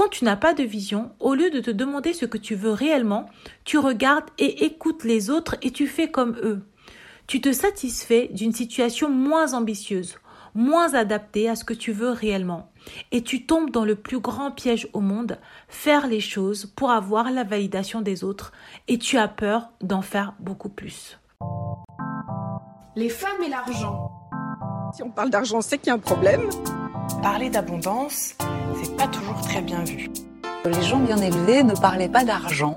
Quand tu n'as pas de vision, au lieu de te demander ce que tu veux réellement, tu regardes et écoutes les autres et tu fais comme eux. Tu te satisfais d'une situation moins ambitieuse, moins adaptée à ce que tu veux réellement. Et tu tombes dans le plus grand piège au monde, faire les choses pour avoir la validation des autres, et tu as peur d'en faire beaucoup plus. Les femmes et l'argent. Si on parle d'argent, c'est qu'il y a un problème. Parler d'abondance, c'est pas toujours très bien vu. Les gens bien élevés ne parlaient pas d'argent.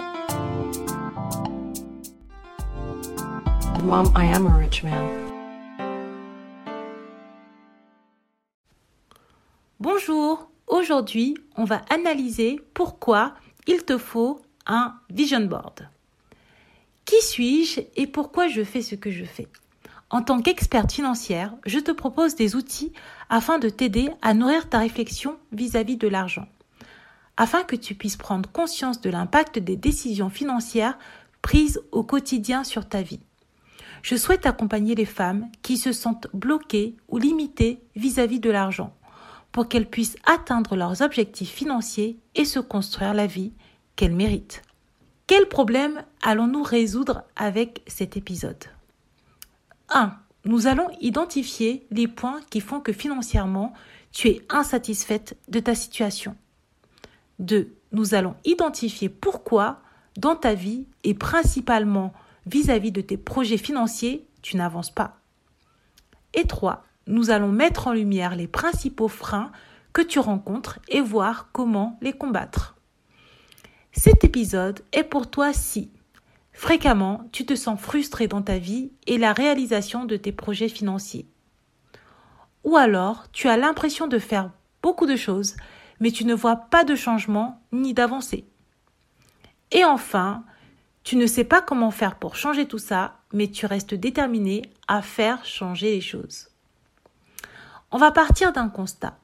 Mom, I am a rich man. Bonjour, aujourd'hui on va analyser pourquoi il te faut un vision board. Qui suis-je et pourquoi je fais ce que je fais? En tant qu'experte financière, je te propose des outils afin de t'aider à nourrir ta réflexion vis-à-vis de l'argent, afin que tu puisses prendre conscience de l'impact des décisions financières prises au quotidien sur ta vie. Je souhaite accompagner les femmes qui se sentent bloquées ou limitées vis-à-vis de l'argent pour qu'elles puissent atteindre leurs objectifs financiers et se construire la vie qu'elles méritent. Quel problème allons-nous résoudre avec cet épisode? 1. Nous allons identifier les points qui font que financièrement tu es insatisfaite de ta situation. 2. Nous allons identifier pourquoi dans ta vie et principalement vis-à-vis de tes projets financiers, tu n'avances pas. Et 3 nous allons mettre en lumière les principaux freins que tu rencontres et voir comment les combattre. Cet épisode est pour toi si fréquemment tu te sens frustré dans ta vie et la réalisation de tes projets financiers. Ou alors tu as l'impression de faire beaucoup de choses mais tu ne vois pas de changement ni d'avancée. Et enfin, tu ne sais pas comment faire pour changer tout ça, mais tu restes déterminé à faire changer les choses. On va partir d'un constat.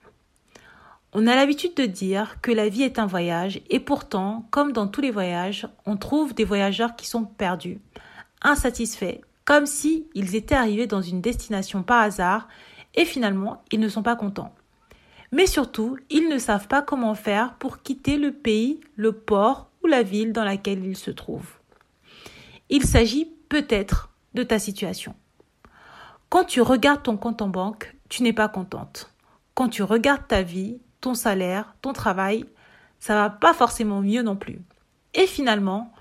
On a l'habitude de dire que la vie est un voyage et pourtant, comme dans tous les voyages, on trouve des voyageurs qui sont perdus, insatisfaits, comme si étaient arrivés dans une destination par hasard et finalement ils ne sont pas contents. Mais surtout, ils ne savent pas comment faire pour quitter le pays, le port ou la ville dans laquelle ils se trouvent. Il s'agit peut-être de ta situation. Quand tu regardes ton compte en banque, tu n'es pas contente. Quand tu regardes ta vie, ton salaire, ton travail, ça va pas forcément mieux non plus. Et finalement,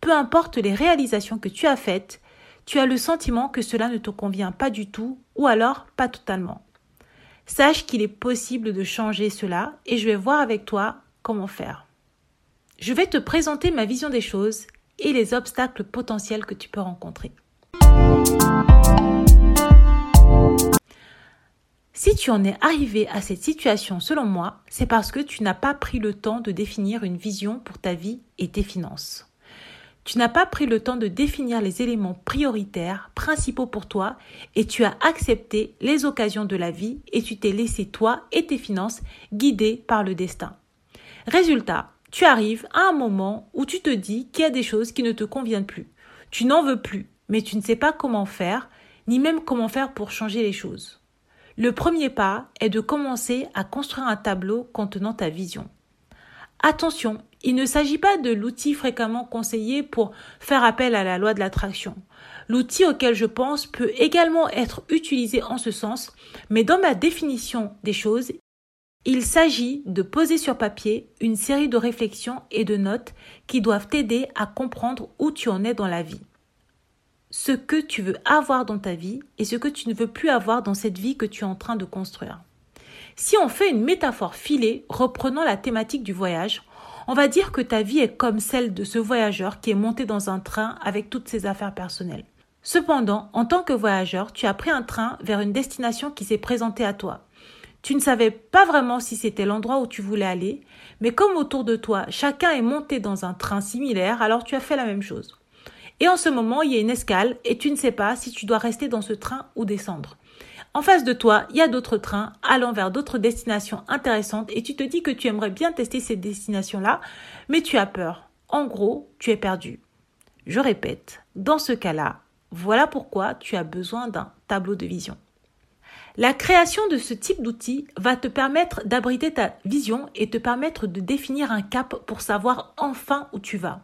peu importe les réalisations que tu as faites, tu as le sentiment que cela ne te convient pas du tout ou alors pas totalement. Sache qu'il est possible de changer cela et je vais voir avec toi comment faire. Je vais te présenter ma vision des choses et les obstacles potentiels que tu peux rencontrer. Si tu en es arrivé à cette situation, selon moi, c'est parce que tu n'as pas pris le temps de définir une vision pour ta vie et tes finances. Tu n'as pas pris le temps de définir les éléments prioritaires, principaux pour toi, et tu as accepté les occasions de la vie et tu t'es laissé toi et tes finances guider par le destin. Résultat, tu arrives à un moment où tu te dis qu'il y a des choses qui ne te conviennent plus. Tu n'en veux plus, mais tu ne sais pas comment faire, ni même comment faire pour changer les choses. Le premier pas est de commencer à construire un tableau contenant ta vision. Attention, il ne s'agit pas de l'outil fréquemment conseillé pour faire appel à la loi de l'attraction. L'outil auquel je pense peut également être utilisé en ce sens, mais dans ma définition des choses, il s'agit de poser sur papier une série de réflexions et de notes qui doivent t'aider à comprendre où tu en es dans la vie ce que tu veux avoir dans ta vie et ce que tu ne veux plus avoir dans cette vie que tu es en train de construire. Si on fait une métaphore filée reprenant la thématique du voyage, on va dire que ta vie est comme celle de ce voyageur qui est monté dans un train avec toutes ses affaires personnelles. Cependant, en tant que voyageur, tu as pris un train vers une destination qui s'est présentée à toi. Tu ne savais pas vraiment si c'était l'endroit où tu voulais aller, mais comme autour de toi, chacun est monté dans un train similaire, alors tu as fait la même chose. Et en ce moment, il y a une escale et tu ne sais pas si tu dois rester dans ce train ou descendre. En face de toi, il y a d'autres trains allant vers d'autres destinations intéressantes et tu te dis que tu aimerais bien tester ces destinations-là, mais tu as peur. En gros, tu es perdu. Je répète, dans ce cas-là, voilà pourquoi tu as besoin d'un tableau de vision. La création de ce type d'outil va te permettre d'abriter ta vision et te permettre de définir un cap pour savoir enfin où tu vas,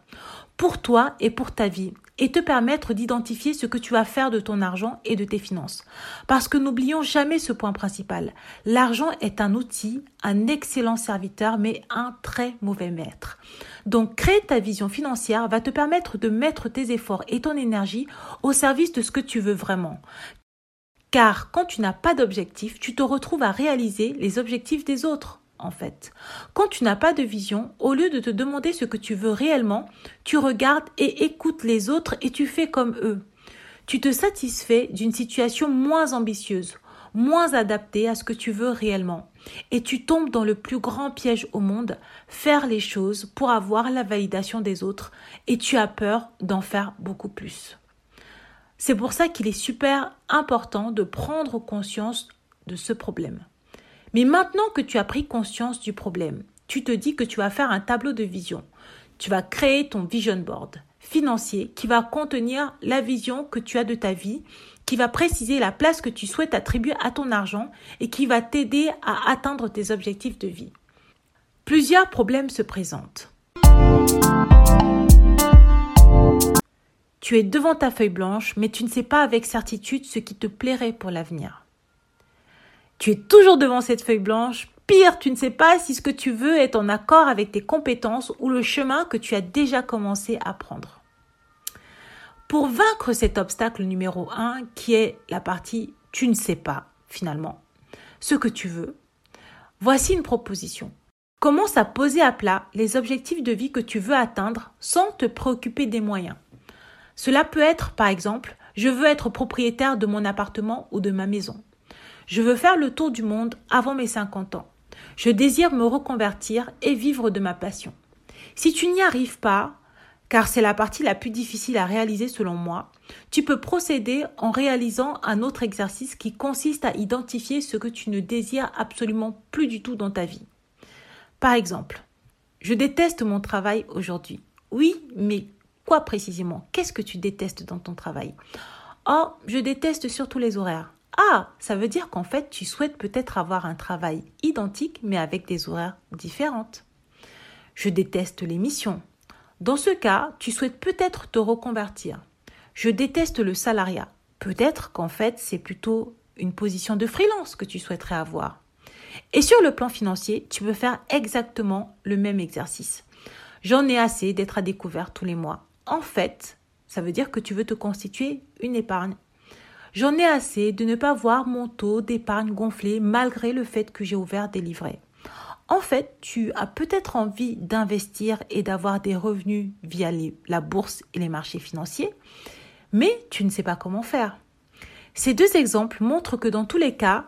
pour toi et pour ta vie, et te permettre d'identifier ce que tu vas faire de ton argent et de tes finances. Parce que n'oublions jamais ce point principal. L'argent est un outil, un excellent serviteur, mais un très mauvais maître. Donc créer ta vision financière va te permettre de mettre tes efforts et ton énergie au service de ce que tu veux vraiment. Car quand tu n'as pas d'objectif, tu te retrouves à réaliser les objectifs des autres, en fait. Quand tu n'as pas de vision, au lieu de te demander ce que tu veux réellement, tu regardes et écoutes les autres et tu fais comme eux. Tu te satisfais d'une situation moins ambitieuse, moins adaptée à ce que tu veux réellement. Et tu tombes dans le plus grand piège au monde, faire les choses pour avoir la validation des autres, et tu as peur d'en faire beaucoup plus. C'est pour ça qu'il est super important de prendre conscience de ce problème. Mais maintenant que tu as pris conscience du problème, tu te dis que tu vas faire un tableau de vision. Tu vas créer ton vision board financier qui va contenir la vision que tu as de ta vie, qui va préciser la place que tu souhaites attribuer à ton argent et qui va t'aider à atteindre tes objectifs de vie. Plusieurs problèmes se présentent. Tu es devant ta feuille blanche, mais tu ne sais pas avec certitude ce qui te plairait pour l'avenir. Tu es toujours devant cette feuille blanche, pire, tu ne sais pas si ce que tu veux est en accord avec tes compétences ou le chemin que tu as déjà commencé à prendre. Pour vaincre cet obstacle numéro 1, qui est la partie tu ne sais pas, finalement, ce que tu veux, voici une proposition. Commence à poser à plat les objectifs de vie que tu veux atteindre sans te préoccuper des moyens. Cela peut être, par exemple, je veux être propriétaire de mon appartement ou de ma maison. Je veux faire le tour du monde avant mes 50 ans. Je désire me reconvertir et vivre de ma passion. Si tu n'y arrives pas, car c'est la partie la plus difficile à réaliser selon moi, tu peux procéder en réalisant un autre exercice qui consiste à identifier ce que tu ne désires absolument plus du tout dans ta vie. Par exemple, je déteste mon travail aujourd'hui. Oui, mais Quoi précisément? Qu'est-ce que tu détestes dans ton travail? Oh, je déteste surtout les horaires. Ah, ça veut dire qu'en fait, tu souhaites peut-être avoir un travail identique mais avec des horaires différentes. Je déteste les missions. Dans ce cas, tu souhaites peut-être te reconvertir. Je déteste le salariat. Peut-être qu'en fait, c'est plutôt une position de freelance que tu souhaiterais avoir. Et sur le plan financier, tu peux faire exactement le même exercice. J'en ai assez d'être à découvert tous les mois en fait, ça veut dire que tu veux te constituer une épargne. J'en ai assez de ne pas voir mon taux d'épargne gonfler malgré le fait que j'ai ouvert des livrets. En fait, tu as peut-être envie d'investir et d'avoir des revenus via la bourse et les marchés financiers, mais tu ne sais pas comment faire. Ces deux exemples montrent que dans tous les cas,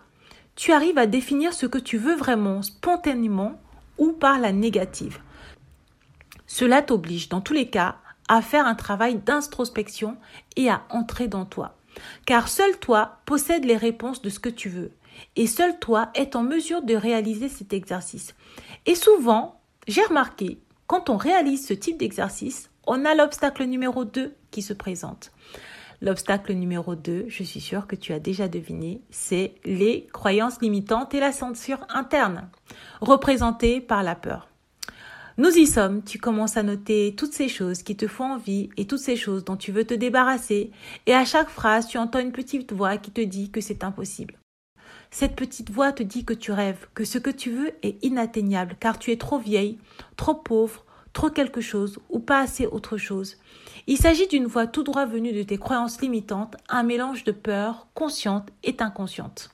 tu arrives à définir ce que tu veux vraiment spontanément ou par la négative. Cela t'oblige dans tous les cas à faire un travail d'introspection et à entrer dans toi. Car seul toi possède les réponses de ce que tu veux. Et seul toi est en mesure de réaliser cet exercice. Et souvent, j'ai remarqué, quand on réalise ce type d'exercice, on a l'obstacle numéro 2 qui se présente. L'obstacle numéro 2, je suis sûre que tu as déjà deviné, c'est les croyances limitantes et la censure interne, représentées par la peur. Nous y sommes, tu commences à noter toutes ces choses qui te font envie et toutes ces choses dont tu veux te débarrasser, et à chaque phrase, tu entends une petite voix qui te dit que c'est impossible. Cette petite voix te dit que tu rêves, que ce que tu veux est inatteignable, car tu es trop vieille, trop pauvre, trop quelque chose, ou pas assez autre chose. Il s'agit d'une voix tout droit venue de tes croyances limitantes, un mélange de peur consciente et inconsciente.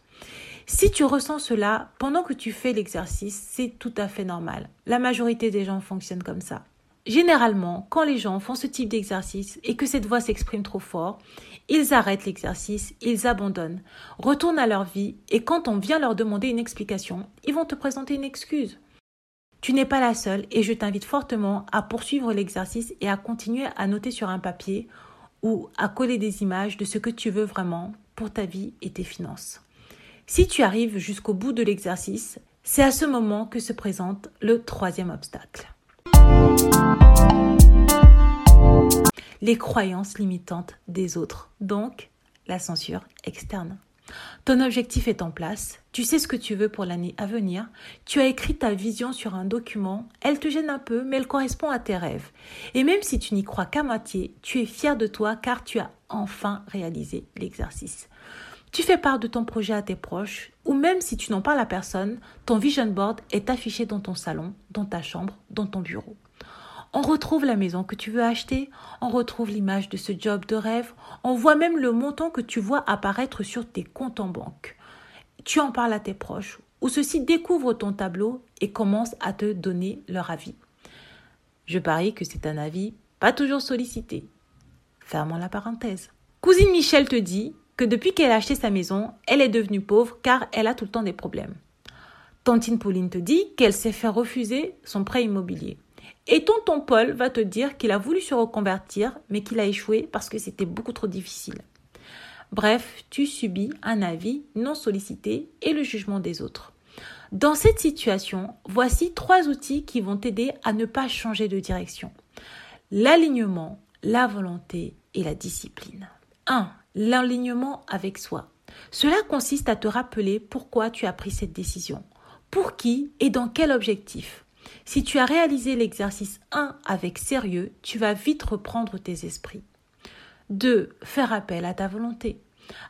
Si tu ressens cela pendant que tu fais l'exercice, c'est tout à fait normal. La majorité des gens fonctionnent comme ça. Généralement, quand les gens font ce type d'exercice et que cette voix s'exprime trop fort, ils arrêtent l'exercice, ils abandonnent, retournent à leur vie et quand on vient leur demander une explication, ils vont te présenter une excuse. Tu n'es pas la seule et je t'invite fortement à poursuivre l'exercice et à continuer à noter sur un papier ou à coller des images de ce que tu veux vraiment pour ta vie et tes finances. Si tu arrives jusqu'au bout de l'exercice, c'est à ce moment que se présente le troisième obstacle. Les croyances limitantes des autres, donc la censure externe. Ton objectif est en place, tu sais ce que tu veux pour l'année à venir, tu as écrit ta vision sur un document, elle te gêne un peu, mais elle correspond à tes rêves. Et même si tu n'y crois qu'à moitié, tu es fier de toi car tu as enfin réalisé l'exercice. Tu fais part de ton projet à tes proches, ou même si tu n'en parles à personne, ton vision board est affiché dans ton salon, dans ta chambre, dans ton bureau. On retrouve la maison que tu veux acheter, on retrouve l'image de ce job de rêve, on voit même le montant que tu vois apparaître sur tes comptes en banque. Tu en parles à tes proches, ou ceux-ci découvrent ton tableau et commencent à te donner leur avis. Je parie que c'est un avis pas toujours sollicité. Fermons la parenthèse. Cousine Michel te dit que depuis qu'elle a acheté sa maison, elle est devenue pauvre car elle a tout le temps des problèmes. Tantine Pauline te dit qu'elle s'est fait refuser son prêt immobilier. Et tonton Paul va te dire qu'il a voulu se reconvertir, mais qu'il a échoué parce que c'était beaucoup trop difficile. Bref, tu subis un avis non sollicité et le jugement des autres. Dans cette situation, voici trois outils qui vont t'aider à ne pas changer de direction. L'alignement, la volonté et la discipline. 1. L'alignement avec soi. Cela consiste à te rappeler pourquoi tu as pris cette décision, pour qui et dans quel objectif. Si tu as réalisé l'exercice 1 avec sérieux, tu vas vite reprendre tes esprits. 2. Faire appel à ta volonté.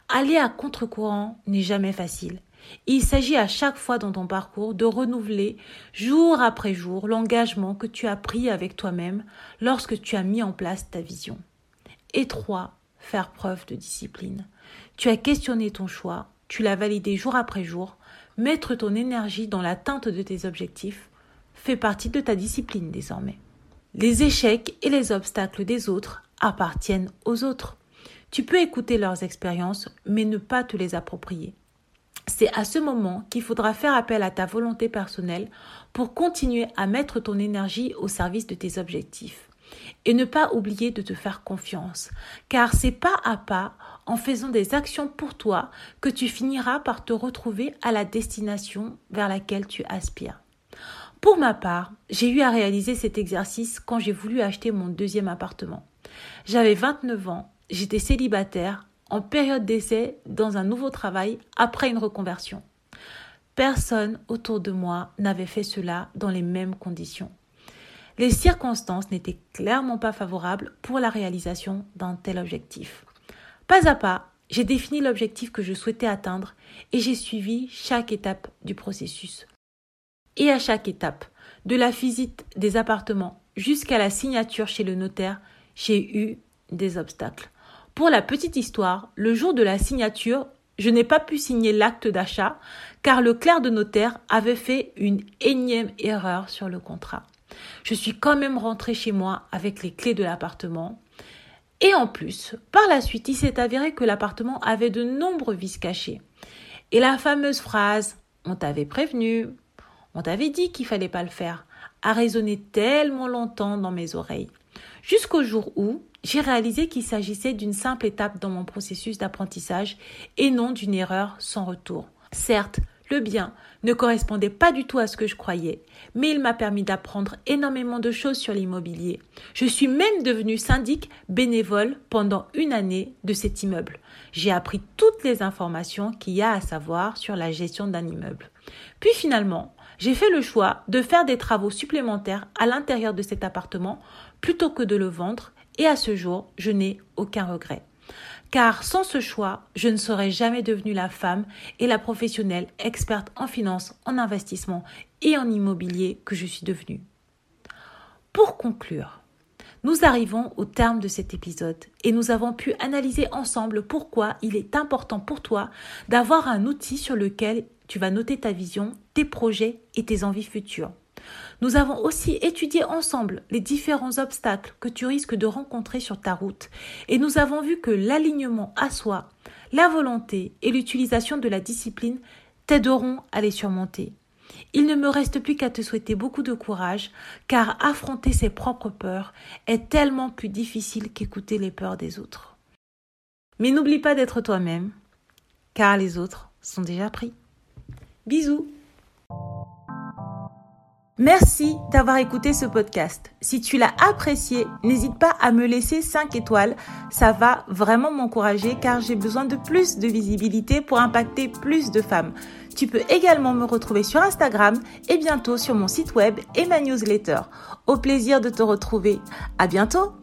Aller à contre-courant n'est jamais facile. Il s'agit à chaque fois dans ton parcours de renouveler jour après jour l'engagement que tu as pris avec toi-même lorsque tu as mis en place ta vision. Et 3. Faire preuve de discipline. Tu as questionné ton choix, tu l'as validé jour après jour, mettre ton énergie dans l'atteinte de tes objectifs, fait partie de ta discipline désormais. Les échecs et les obstacles des autres appartiennent aux autres. Tu peux écouter leurs expériences, mais ne pas te les approprier. C'est à ce moment qu'il faudra faire appel à ta volonté personnelle pour continuer à mettre ton énergie au service de tes objectifs. Et ne pas oublier de te faire confiance, car c'est pas à pas, en faisant des actions pour toi, que tu finiras par te retrouver à la destination vers laquelle tu aspires. Pour ma part, j'ai eu à réaliser cet exercice quand j'ai voulu acheter mon deuxième appartement. J'avais 29 ans, j'étais célibataire, en période d'essai dans un nouveau travail après une reconversion. Personne autour de moi n'avait fait cela dans les mêmes conditions. Les circonstances n'étaient clairement pas favorables pour la réalisation d'un tel objectif. Pas à pas, j'ai défini l'objectif que je souhaitais atteindre et j'ai suivi chaque étape du processus et à chaque étape, de la visite des appartements jusqu'à la signature chez le notaire, j'ai eu des obstacles. Pour la petite histoire, le jour de la signature, je n'ai pas pu signer l'acte d'achat car le clerc de notaire avait fait une énième erreur sur le contrat. Je suis quand même rentrée chez moi avec les clés de l'appartement. Et en plus, par la suite, il s'est avéré que l'appartement avait de nombreux vices cachés. Et la fameuse phrase On t'avait prévenu, on t'avait dit qu'il fallait pas le faire, a résonné tellement longtemps dans mes oreilles. Jusqu'au jour où j'ai réalisé qu'il s'agissait d'une simple étape dans mon processus d'apprentissage et non d'une erreur sans retour. Certes, le bien ne correspondait pas du tout à ce que je croyais, mais il m'a permis d'apprendre énormément de choses sur l'immobilier. Je suis même devenue syndic bénévole pendant une année de cet immeuble. J'ai appris toutes les informations qu'il y a à savoir sur la gestion d'un immeuble. Puis finalement, j'ai fait le choix de faire des travaux supplémentaires à l'intérieur de cet appartement plutôt que de le vendre et à ce jour, je n'ai aucun regret. Car sans ce choix, je ne serais jamais devenue la femme et la professionnelle experte en finance, en investissement et en immobilier que je suis devenue. Pour conclure, nous arrivons au terme de cet épisode et nous avons pu analyser ensemble pourquoi il est important pour toi d'avoir un outil sur lequel tu vas noter ta vision, tes projets et tes envies futures. Nous avons aussi étudié ensemble les différents obstacles que tu risques de rencontrer sur ta route et nous avons vu que l'alignement à soi, la volonté et l'utilisation de la discipline t'aideront à les surmonter. Il ne me reste plus qu'à te souhaiter beaucoup de courage, car affronter ses propres peurs est tellement plus difficile qu'écouter les peurs des autres. Mais n'oublie pas d'être toi-même, car les autres sont déjà pris. Bisous Merci d'avoir écouté ce podcast. Si tu l'as apprécié, n'hésite pas à me laisser 5 étoiles. Ça va vraiment m'encourager car j'ai besoin de plus de visibilité pour impacter plus de femmes. Tu peux également me retrouver sur Instagram et bientôt sur mon site web et ma newsletter. Au plaisir de te retrouver. À bientôt!